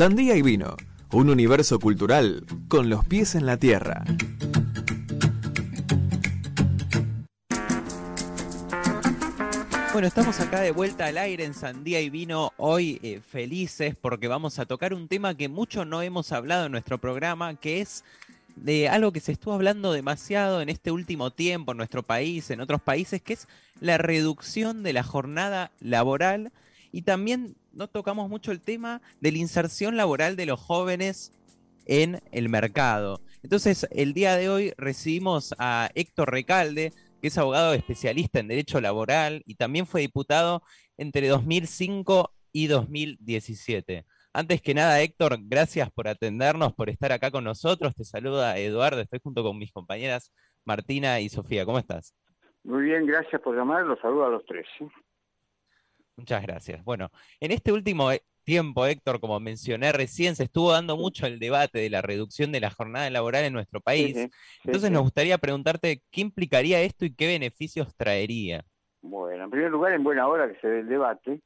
Sandía y vino, un universo cultural con los pies en la tierra. Bueno, estamos acá de vuelta al aire en Sandía y Vino, hoy eh, felices porque vamos a tocar un tema que mucho no hemos hablado en nuestro programa, que es de algo que se estuvo hablando demasiado en este último tiempo en nuestro país, en otros países, que es la reducción de la jornada laboral y también no tocamos mucho el tema de la inserción laboral de los jóvenes en el mercado. Entonces, el día de hoy recibimos a Héctor Recalde, que es abogado especialista en derecho laboral y también fue diputado entre 2005 y 2017. Antes que nada, Héctor, gracias por atendernos, por estar acá con nosotros. Te saluda Eduardo, estoy junto con mis compañeras Martina y Sofía. ¿Cómo estás? Muy bien, gracias por llamar. Los saludo a los tres. Muchas gracias. Bueno, en este último eh, tiempo, Héctor, como mencioné recién, se estuvo dando mucho el debate de la reducción de la jornada laboral en nuestro país. Entonces nos gustaría preguntarte qué implicaría esto y qué beneficios traería. Bueno, en primer lugar, en buena hora que se dé el debate,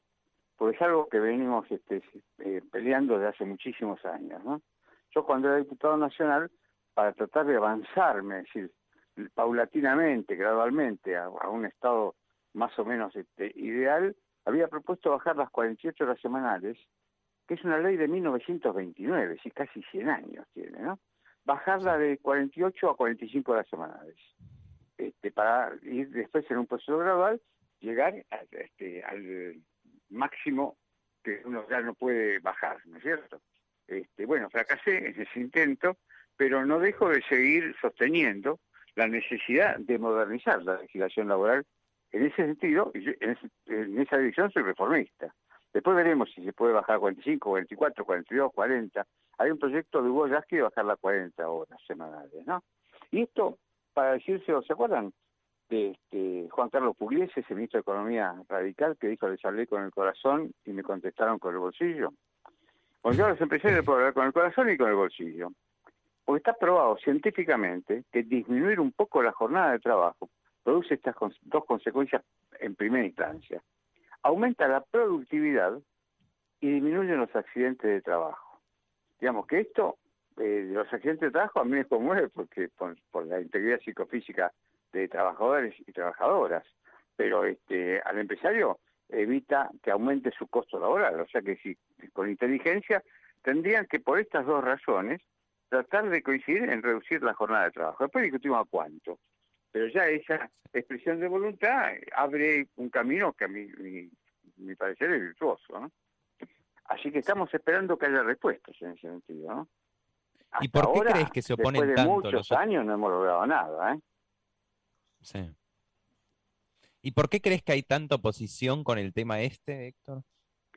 porque es algo que venimos este, eh, peleando desde hace muchísimos años. ¿no? Yo cuando era diputado nacional, para tratar de avanzarme, es decir, paulatinamente, gradualmente, a, un estado más o menos este, ideal, había propuesto bajar las 48 horas semanales, que es una ley de 1929, sí, casi 100 años tiene, ¿no? Bajarla de 48 a 45 horas semanales, este, para ir después en un proceso gradual, llegar este, al máximo que uno ya no puede bajar, ¿no es cierto? Este, bueno, fracasé en ese intento, pero no dejo de seguir sosteniendo la necesidad de modernizar la legislación laboral. En ese sentido, en, esa dirección soy reformista. Después veremos si se puede bajar a 45, 44, 42, 40. Hay un proyecto de Hugo Yasky de bajar las 40 horas semanales, ¿no? Y esto, para decirse, ¿se acuerdan? de este, Juan Carlos Pugliese, ese ministro de Economía radical, que dijo, les hablé con el corazón y me contestaron con el bolsillo. Porque yo a los empresarios puedo hablar con el corazón y con el bolsillo. Porque está probado científicamente que disminuir un poco la jornada de trabajo produce estas dos consecuencias en primera instancia. Aumenta la productividad y disminuyen los accidentes de trabajo. Digamos que esto, eh, los accidentes de trabajo a mí me conmueve porque por la integridad psicofísica de trabajadores y trabajadoras, pero este, al empresario evita que aumente su costo laboral, o sea que si con inteligencia tendrían que por estas dos razones tratar de coincidir en reducir la jornada de trabajo. Después discutimos a cuánto, pero ya esa expresión de voluntad abre un camino que a mí, mi, mi parecer es virtuoso. Así que estamos esperando que haya respuestas en ese sentido. ¿no? ¿Y por qué crees que se oponen después de muchos años no hemos logrado nada. ¿eh? Sí. ¿Y por qué crees que hay tanta oposición con el tema este, Héctor?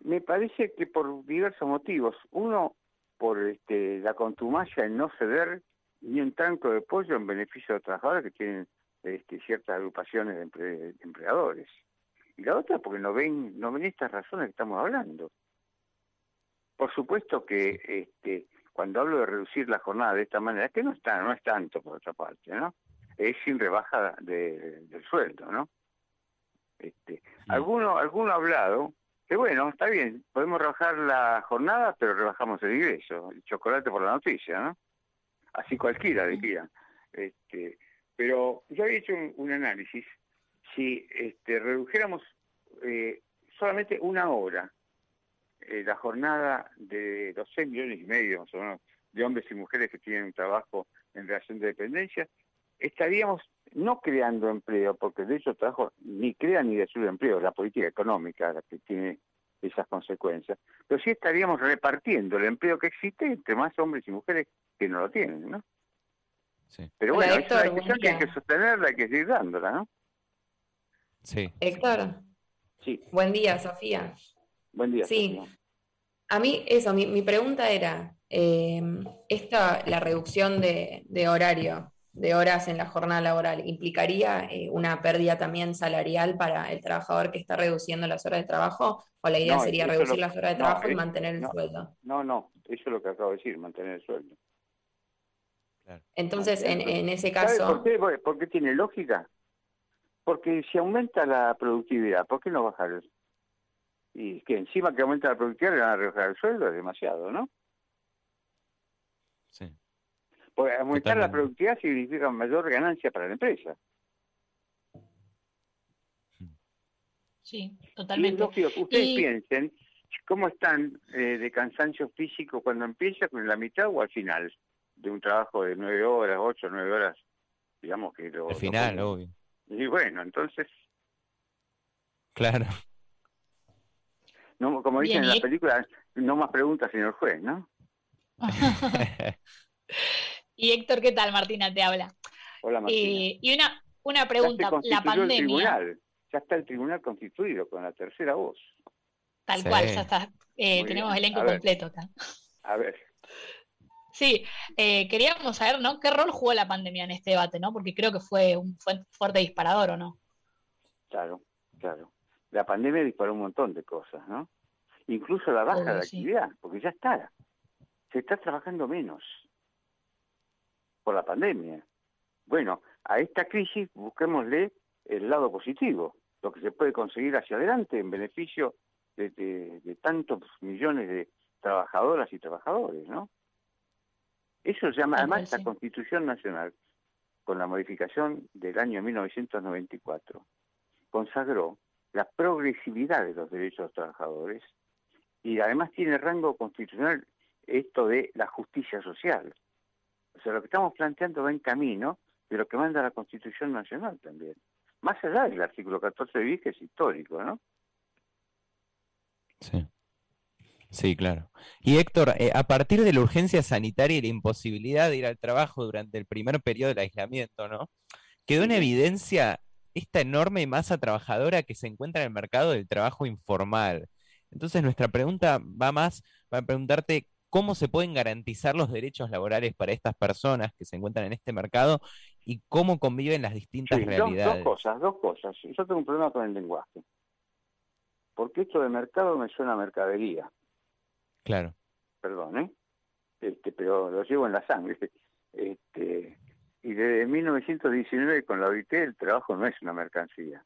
Me parece que por diversos motivos. Uno, por este, la contumacia en no ceder ni un tanto de pollo en beneficio de los trabajadores que tienen este, ciertas agrupaciones de, empleadores. Y la otra, porque no ven, no ven estas razones que estamos hablando. Por supuesto que este, cuando hablo de reducir la jornada de esta manera, que no está, no es tanto por otra parte, ¿no? es sin rebaja de, del sueldo, ¿no? Este, alguno, alguno ha hablado que bueno, está bien, podemos rebajar la jornada, pero rebajamos el ingreso, el chocolate por la noticia, ¿no? Así cualquiera diría. Este, pero yo había hecho un, análisis, si este, redujéramos eh, solamente una hora eh, la jornada de los 6 millones y medio más o menos de hombres y mujeres que tienen un trabajo en relación de dependencia, estaríamos no creando empleo, porque de hecho trabajo ni crea ni destruye empleo, la política económica la que tiene esas consecuencias, pero sí estaríamos repartiendo el empleo que existe entre más hombres y mujeres que no lo tienen, ¿no? Sí. Pero bueno, es una discusión que hay que sostenerla, hay que seguir dándola, ¿no? Sí. Héctor. Sí. Buen día, Sofía. Buen día. Sí. A mí, eso, mi, pregunta era, eh, esta, la reducción de, de horario, de horas en la jornada laboral, ¿implicaría eh, una pérdida también salarial para el trabajador que está reduciendo las horas de trabajo? ¿O la idea sería reducir las horas de trabajo y mantener el sueldo? No, no, eso es lo que acabo de decir, mantener el sueldo. Entonces, en, ese caso... por qué? tiene lógica? Porque si aumenta la productividad, ¿por qué no bajar el... Y que encima que aumenta la productividad le van a rebajar el sueldo, es demasiado, ¿no? Porque aumentar la productividad significa mayor ganancia para la empresa. Sí, totalmente. ustedes piensen cómo están eh, de cansancio físico cuando empieza, con la mitad o al final de un trabajo de nueve horas, ocho, nueve horas, digamos que lo... Al final, obvio. Y bueno, entonces... Claro. No, como dicen en la película, no más preguntas, señor juez, ¿no? y Héctor, ¿qué tal? Martina te habla. Hola, Martina. Eh, y una, una pregunta, la pandemia. Ya está el tribunal constituido con la tercera voz. Tal cual, ya está. Eh, tenemos elenco completo. A ver. Sí, eh, queríamos saber, ¿no? ¿Qué rol jugó la pandemia en este debate, no? Porque creo que fue un fuerte disparador, ¿o no? Claro, claro. La pandemia disparó un montón de cosas, ¿no? Incluso la baja de actividad, porque ya está. Se está trabajando menos por la pandemia. Bueno, a esta crisis busquémosle el lado positivo, lo que se puede conseguir hacia adelante en beneficio de, de tantos millones de trabajadoras y trabajadores, ¿no? Eso se llama, además, la Constitución Nacional, con la modificación del año 1994, consagró la progresividad de los derechos de los trabajadores y además tiene rango constitucional esto de la justicia social. O sea, lo que estamos planteando va en camino de lo que manda la Constitución Nacional también. Más allá del artículo 14 de que es histórico, ¿no? Sí. Sí, claro. Y Héctor, eh, a partir de la urgencia sanitaria y la imposibilidad de ir al trabajo durante el primer periodo del aislamiento, ¿no? Quedó en evidencia esta enorme masa trabajadora que se encuentra en el mercado del trabajo informal. Entonces, nuestra pregunta va más, va a preguntarte cómo se pueden garantizar los derechos laborales para estas personas que se encuentran en este mercado y cómo conviven las distintas realidades. Dos, cosas, dos cosas. Yo tengo un problema con el lenguaje. Porque esto de mercado me suena a mercadería. Claro. Perdón, ¿eh? Este, pero lo llevo en la sangre. Este, y desde 1919 con la OIT el trabajo no es una mercancía.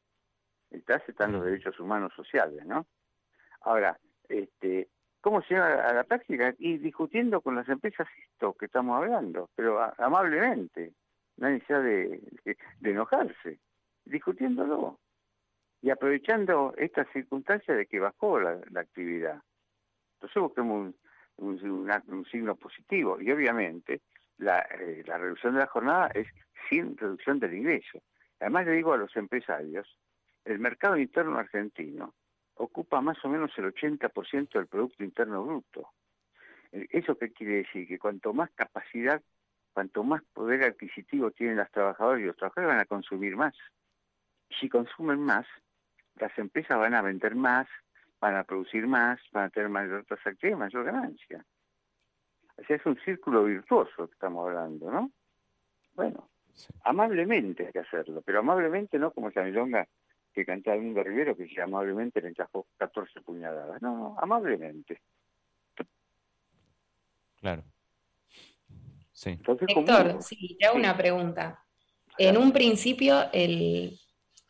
Está están los derechos humanos sociales, ¿no? Ahora, este, ¿cómo se llega a la práctica? Y discutiendo con las empresas esto que estamos hablando, pero amablemente, no hay necesidad de, de, enojarse, discutiéndolo y aprovechando esta circunstancia de que bajó la actividad. Entonces busquemos un, signo positivo y obviamente eh, la, reducción de la jornada es sin reducción del ingreso. Además le digo a los empresarios, el mercado interno argentino ocupa más o menos el 80% del Producto Interno Bruto. Eh, ¿Eso qué quiere decir? Que cuanto más capacidad, cuanto más poder adquisitivo tienen los trabajadores y los trabajadores van a consumir más. Si consumen más, las empresas van a vender más, van a producir más, van a tener mayor y mayor ganancia. O sea, es un círculo virtuoso que estamos hablando, ¿no? Bueno, amablemente hay que hacerlo, pero amablemente no como esa milonga que cantaba Domingo Rivero, que dice amablemente le encajó 14 puñaladas. No, no, amablemente. Claro. Sí. Héctor, sí, te hago una pregunta. En un principio, el,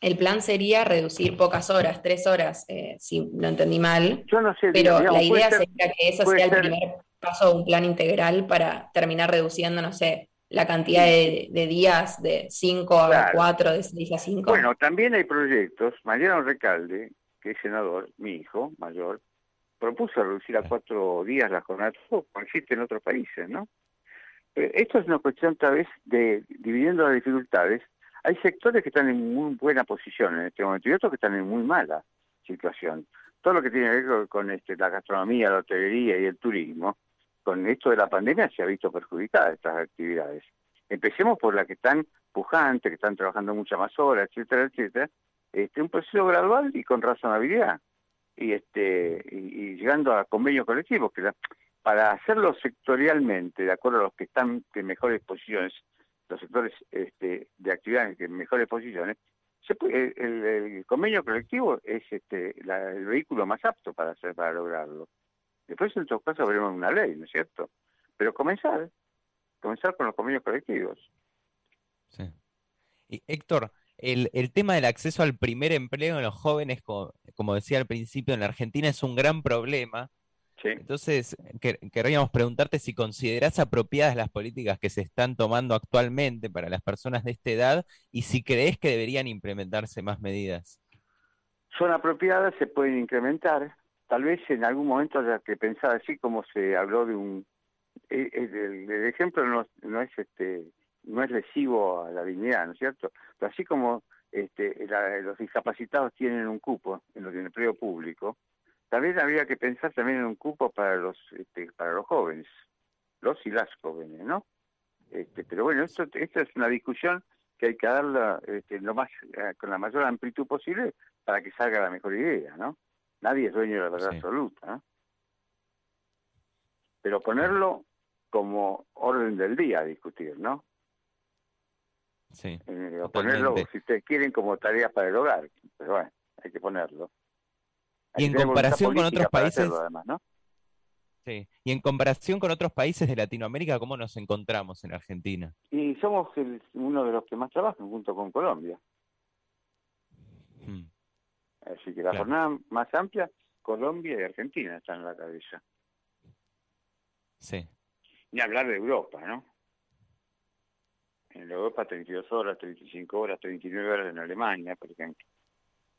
el plan sería reducir pocas horas, tres horas, eh, si no entendí mal. Yo no sé, pero la idea sería que eso sea el primer paso de un plan integral para terminar reduciendo, no sé, la cantidad de, días de 5 a 4, de 6 a 5. Bueno, también hay proyectos. Mariano Recalde, que es senador, mi hijo mayor, propuso reducir a cuatro días la jornada, como existe en otros países, ¿no? esto es una cuestión tal vez de dividiendo las dificultades hay sectores que están en muy buena posición en este momento y otros que están en muy mala situación. Todo lo que tiene que ver con este, la gastronomía, la hotelería y el turismo, con esto de la pandemia se ha visto perjudicada estas actividades. Empecemos por las que están pujantes, que están trabajando muchas más horas, etcétera, etcétera. Este, un proceso gradual y con razonabilidad. Y, este, y, llegando a convenios colectivos, que para hacerlo sectorialmente, de acuerdo a los que están en mejores posiciones, los sectores este, de actividad en mejores posiciones, se el, convenio colectivo es este, el vehículo más apto para hacer para lograrlo. Después en todo caso veremos una ley, ¿no es cierto? Pero comenzar, comenzar con los convenios colectivos. Sí. Héctor, el, el, tema del acceso al primer empleo en los jóvenes, como, decía al principio, en la Argentina es un gran problema. Entonces, querríamos preguntarte si considerás apropiadas las políticas que se están tomando actualmente para las personas de esta edad y si crees que deberían implementarse más medidas. Son apropiadas, se pueden incrementar. Tal vez en algún momento haya que pensar así como se habló de un... Eh, eh, el, ejemplo no, no, es este no es lesivo a la dignidad, ¿no es cierto? Pero así como este, los discapacitados tienen un cupo en el empleo público, también habría que pensar también en un cupo para los este, para los jóvenes, los y las jóvenes, ¿no? Este, pero bueno, esto, esta es una discusión que hay que darla este, lo más eh, con la mayor amplitud posible para que salga la mejor idea, ¿no? Nadie es dueño de la verdad absoluta. Pero ponerlo como orden del día a discutir, ¿no? Sí. Eh, ponerlo, si ustedes quieren, como tarea para el hogar, pero bueno, hay que ponerlo. Y en comparación con otros países... Sí. Y en comparación con otros países de Latinoamérica, ¿cómo nos encontramos en Argentina? Y somos uno de los que más trabajan junto con Colombia. Hmm. Así que la jornada más amplia, Colombia y Argentina están en la cabeza. Sí. Ni hablar de Europa, ¿no? En Europa 32 horas, 35 horas, 39 horas en Alemania, por ejemplo.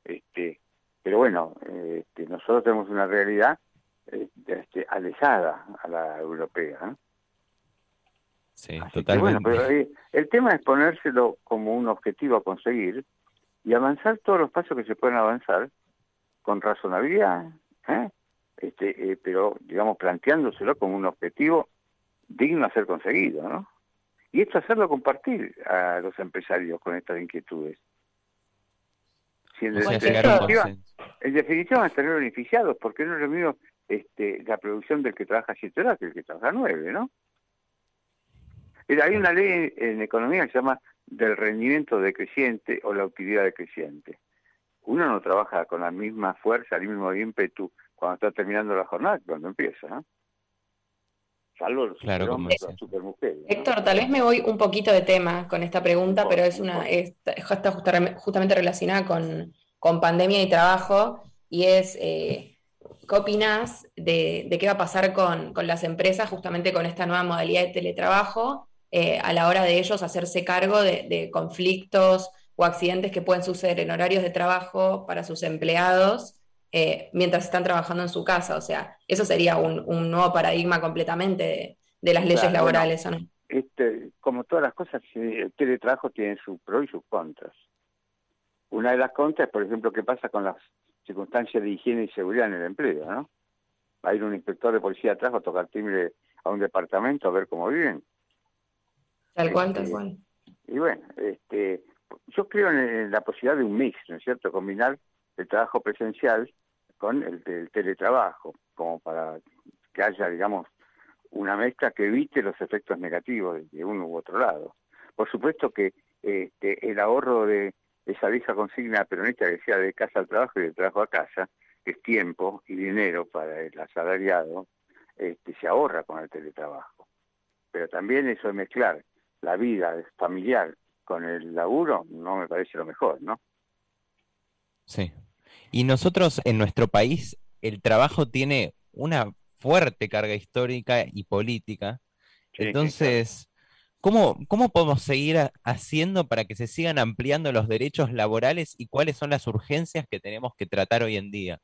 Este, pero bueno, este, nosotros tenemos una realidad este, alejada a la europea. Sí, totalmente. pero eh, el tema es ponérselo como un objetivo a conseguir y avanzar todos los pasos que se pueden avanzar con razonabilidad, ¿eh? este, eh, pero digamos planteándoselo como un objetivo digno a ser conseguido, ¿no? Y esto hacerlo compartir a los empresarios con estas inquietudes en, definitiva, en definitiva van a estar beneficiados, porque no es lo mismo este, la producción del que trabaja siete horas que el que trabaja nueve, ¿no? hay una ley en economía que se llama del rendimiento decreciente o la utilidad decreciente. Uno no trabaja con la misma fuerza, el mismo ímpetu cuando está terminando la jornada que cuando empieza, ¿no? Salvo los claro, Héctor, tal vez me voy un poquito de tema con esta pregunta, pero es una está justamente relacionada con, pandemia y trabajo, y es eh, ¿qué opinás de, qué va a pasar con, las empresas justamente con esta nueva modalidad de teletrabajo eh, a la hora de ellos hacerse cargo de, conflictos o accidentes que pueden suceder en horarios de trabajo para sus empleados? Eh, mientras están trabajando en su casa. O sea, eso sería un, nuevo paradigma completamente de, las leyes laborales, no? Este, como todas las cosas, el teletrabajo tiene sus pros y sus contras. Una de las contras, por ejemplo, qué pasa con las circunstancias de higiene y seguridad en el empleo, ¿no? Va a ir un inspector de policía atrás a tocar timbre a un departamento a ver cómo viven. Tal cual, tal este, cual. Y bueno, este, yo creo en, la posibilidad de un mix, ¿no es cierto? Combinar el trabajo presencial con el, teletrabajo, como para que haya, digamos, una mezcla que evite los efectos negativos de uno u otro lado. Por supuesto que este, el ahorro de esa vieja consigna peronista que decía de casa al trabajo y de trabajo a casa, que es tiempo y dinero para el asalariado, este, se ahorra con el teletrabajo. Pero también eso de mezclar la vida familiar con el laburo no me parece lo mejor, ¿no? Sí, y nosotros en nuestro país el trabajo tiene una fuerte carga histórica y política. Entonces, ¿cómo, ¿cómo podemos seguir haciendo para que se sigan ampliando los derechos laborales y cuáles son las urgencias que tenemos que tratar hoy en día?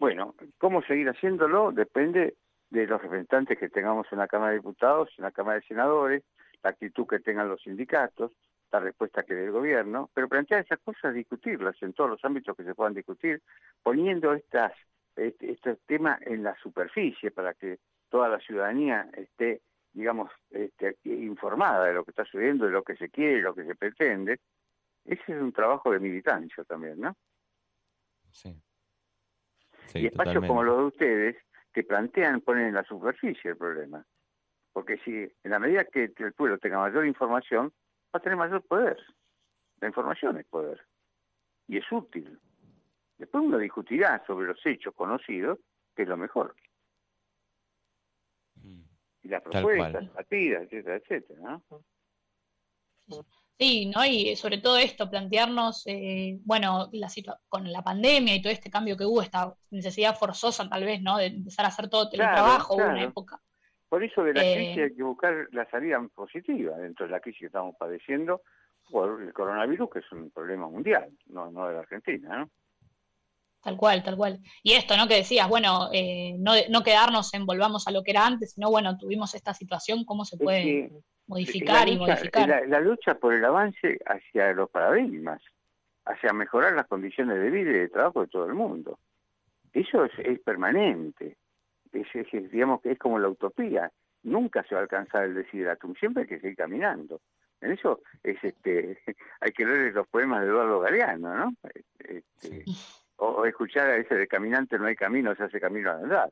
Bueno, ¿cómo seguir haciéndolo? Depende de los representantes que tengamos en la Cámara de Diputados, en la Cámara de Senadores, la actitud que tengan los sindicatos, la respuesta que dé el gobierno, pero plantear esas cosas, discutirlas en todos los ámbitos que se puedan discutir, poniendo estas este, estos temas en la superficie para que toda la ciudadanía esté, digamos, este, informada de lo que está sucediendo, de lo que se quiere, de lo que se pretende. Ese es un trabajo de militancia también, ¿no? Sí. y espacios como los de ustedes que plantean, ponen en la superficie el problema. Porque si en la medida que el pueblo tenga mayor información, va a tener mayor poder. La información es poder y es útil. Después uno discutirá sobre los hechos conocidos, que es lo mejor. Mm. Y las propuestas, las partidas, etcétera, etcétera. Sí, ¿no? Y sobre todo esto, plantearnos, eh, bueno, la con la pandemia y todo este cambio que hubo, esta necesidad forzosa tal vez, ¿no? De empezar a hacer todo teletrabajo, claro, una época. Por eso de la eh, crisis hay que buscar la salida positiva dentro de la crisis que estamos padeciendo por el coronavirus, que es un problema mundial, no, no de la Argentina, ¿no? Tal cual, tal cual. Y esto, ¿no? Que decías, bueno, eh, no, no quedarnos en volvamos a lo que era antes, sino, bueno, tuvimos esta situación, ¿cómo se puede modificar y modificar? La, lucha por el avance hacia los paradigmas, hacia mejorar las condiciones de vida y de trabajo de todo el mundo. Eso es, permanente. Es, es, digamos que es como la utopía. Nunca se va a alcanzar el desideratum, siempre hay que seguir caminando. En eso es este hay que leer los poemas de Eduardo Galeano, ¿no? Este, o, escuchar a ese de caminante no hay camino, se hace camino a andar.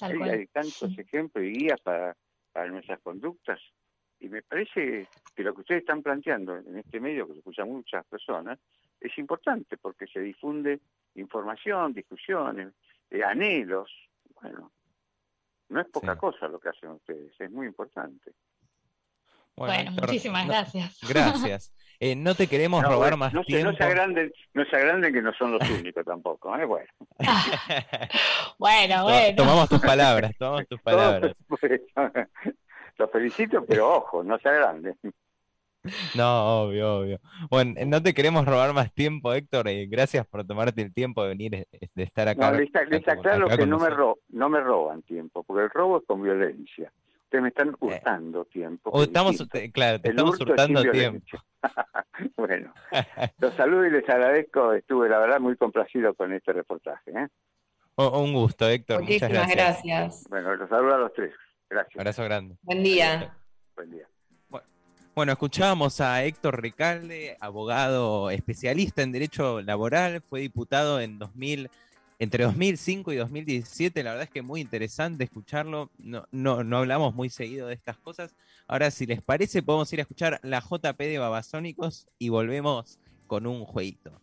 Hay, tantos ejemplos y guías para, nuestras conductas y me parece que lo que ustedes están planteando en este medio, que se escucha muchas personas, es importante porque se difunde información, discusiones, eh, anhelos. Bueno, no es poca cosa lo que hacen ustedes, es muy importante. Bueno, muchísimas gracias. Gracias. Eh, no te queremos robar más no tiempo. no se agranden, no se agranden que no son los únicos tampoco, ¿eh? Bueno. bueno, bueno. Tomamos tus palabras, tomamos tus palabras. Los felicito, pero ojo, no se agranden. No, obvio, obvio. Bueno, no te queremos robar más tiempo, Héctor. y gracias por tomarte el tiempo de venir, eh, de estar acá. No, les, aclaro que no me, no me roban tiempo, porque el robo es con violencia me están eh, hurtando tiempo. O estamos, claro, te estamos hurtando tiempo. bueno, los saludo y les agradezco. Estuve, la verdad, muy complacido con este reportaje. ¿eh? un gusto, Héctor. Muchas gracias. Bueno, los saludo a los tres. Gracias. Abrazo grande. Buen día. Buen día. Bueno, escuchábamos a Héctor Ricalde, abogado especialista en derecho laboral, fue diputado en 2000 entre 2005 y 2017, la verdad es que muy interesante escucharlo. No, no, no hablamos muy seguido de estas cosas. Ahora, si les parece, podemos ir a escuchar la JP de Babasónicos y volvemos con un jueguito.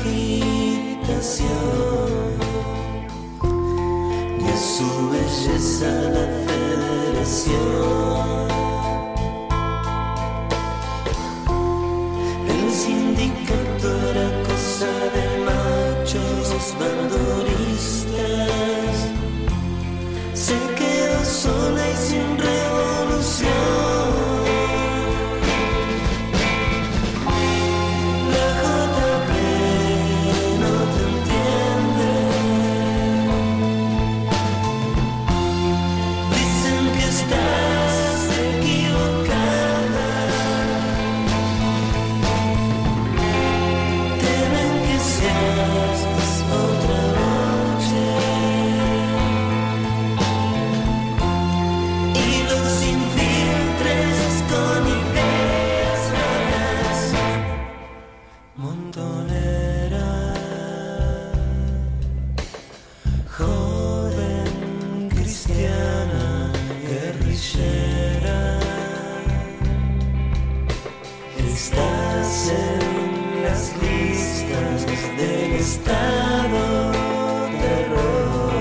agitación y a su belleza la federación. El sindicato era cosa de machos bandos. Estás en las listas del estado terror.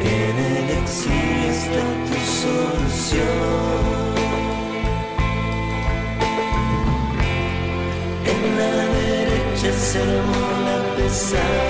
En el exilio está tu solución. En la derecha se armó la pesada.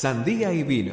Sandía y vino.